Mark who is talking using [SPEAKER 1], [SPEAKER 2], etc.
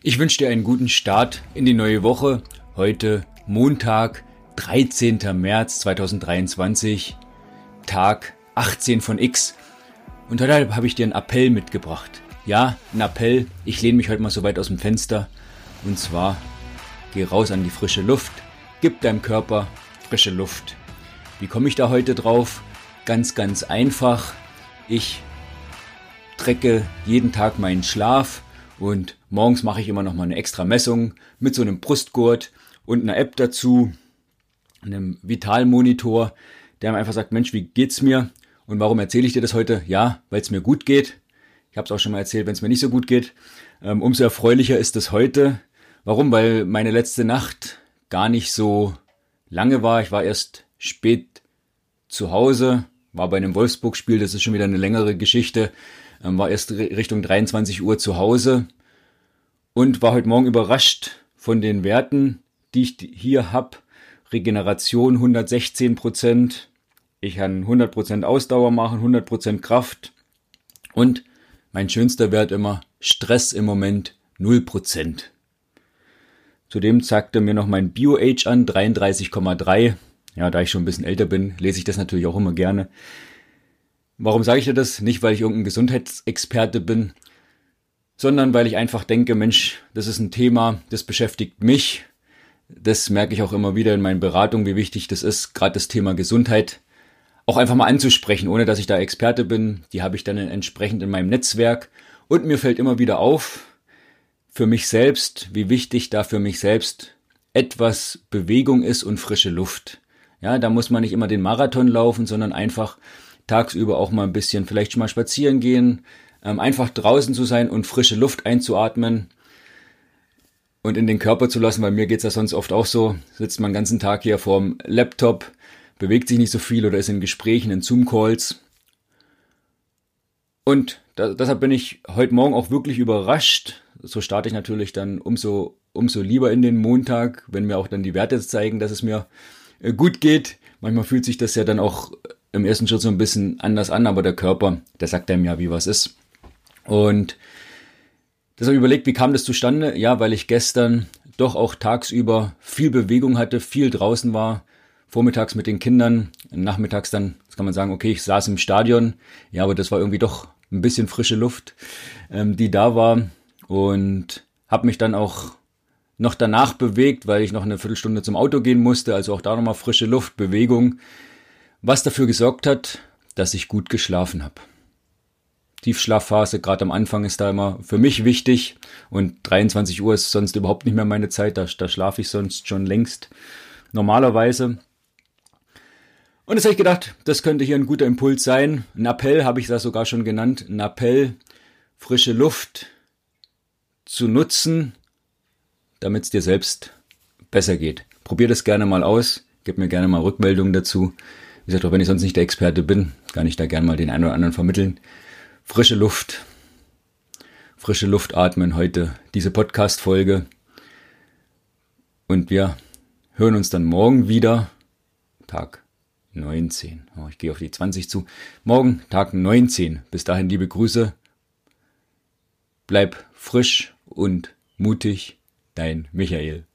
[SPEAKER 1] Ich wünsche dir einen guten Start in die neue Woche. Heute Montag, 13. März 2023, Tag 18 von X. Und heute habe ich dir einen Appell mitgebracht. Ja, ein Appell. Ich lehne mich heute mal so weit aus dem Fenster. Und zwar, geh raus an die frische Luft. Gib deinem Körper frische Luft. Wie komme ich da heute drauf? Ganz, ganz einfach. Ich trecke jeden Tag meinen Schlaf und morgens mache ich immer noch mal eine extra Messung mit so einem Brustgurt und einer App dazu, einem Vitalmonitor, der mir einfach sagt, Mensch, wie geht's mir? Und warum erzähle ich dir das heute? Ja, weil es mir gut geht. Ich habe es auch schon mal erzählt, wenn es mir nicht so gut geht. Ähm, umso erfreulicher ist es heute. Warum? Weil meine letzte Nacht gar nicht so lange war. Ich war erst spät zu Hause, war bei einem Wolfsburg-Spiel, das ist schon wieder eine längere Geschichte, ähm, war erst Richtung 23 Uhr zu Hause und war heute Morgen überrascht von den Werten, die ich hier habe. Regeneration 116 Prozent. Ich kann 100 Prozent Ausdauer machen, 100 Prozent Kraft. Und mein schönster Wert immer Stress im Moment 0 Prozent. Zudem zeigte mir noch mein Bio-Age an, 33,3. Ja, da ich schon ein bisschen älter bin, lese ich das natürlich auch immer gerne. Warum sage ich dir das? Nicht, weil ich irgendein Gesundheitsexperte bin, sondern weil ich einfach denke, Mensch, das ist ein Thema, das beschäftigt mich. Das merke ich auch immer wieder in meinen Beratungen, wie wichtig das ist, gerade das Thema Gesundheit auch einfach mal anzusprechen, ohne dass ich da Experte bin. Die habe ich dann entsprechend in meinem Netzwerk. Und mir fällt immer wieder auf, für mich selbst, wie wichtig da für mich selbst etwas Bewegung ist und frische Luft. Ja, da muss man nicht immer den Marathon laufen, sondern einfach tagsüber auch mal ein bisschen vielleicht schon mal spazieren gehen, ähm, einfach draußen zu sein und frische Luft einzuatmen und in den Körper zu lassen, weil mir geht's ja sonst oft auch so, sitzt man den ganzen Tag hier vorm Laptop, bewegt sich nicht so viel oder ist in Gesprächen, in Zoom-Calls. Und da, deshalb bin ich heute Morgen auch wirklich überrascht. So starte ich natürlich dann umso, umso lieber in den Montag, wenn mir auch dann die Werte zeigen, dass es mir äh, gut geht. Manchmal fühlt sich das ja dann auch im ersten Schritt so ein bisschen anders an, aber der Körper, der sagt einem ja, wie was ist. Und deshalb überlegt, wie kam das zustande? Ja, weil ich gestern doch auch tagsüber viel Bewegung hatte, viel draußen war, vormittags mit den Kindern, nachmittags dann, das kann man sagen, okay, ich saß im Stadion, ja, aber das war irgendwie doch ein bisschen frische Luft, ähm, die da war und habe mich dann auch noch danach bewegt, weil ich noch eine Viertelstunde zum Auto gehen musste, also auch da nochmal frische Luft, Bewegung was dafür gesorgt hat, dass ich gut geschlafen habe. Tiefschlafphase, gerade am Anfang ist da immer für mich wichtig und 23 Uhr ist sonst überhaupt nicht mehr meine Zeit, da, da schlafe ich sonst schon längst normalerweise. Und jetzt habe ich gedacht, das könnte hier ein guter Impuls sein. Ein Appell habe ich das sogar schon genannt. Ein Appell, frische Luft zu nutzen, damit es dir selbst besser geht. Probier das gerne mal aus. Gib mir gerne mal Rückmeldungen dazu. Wie gesagt, auch wenn ich sonst nicht der Experte bin, kann ich da gerne mal den einen oder anderen vermitteln. Frische Luft, frische Luft atmen heute, diese Podcast-Folge. Und wir hören uns dann morgen wieder. Tag 19. Oh, ich gehe auf die 20 zu. Morgen Tag 19. Bis dahin liebe Grüße. Bleib frisch und mutig. Dein Michael.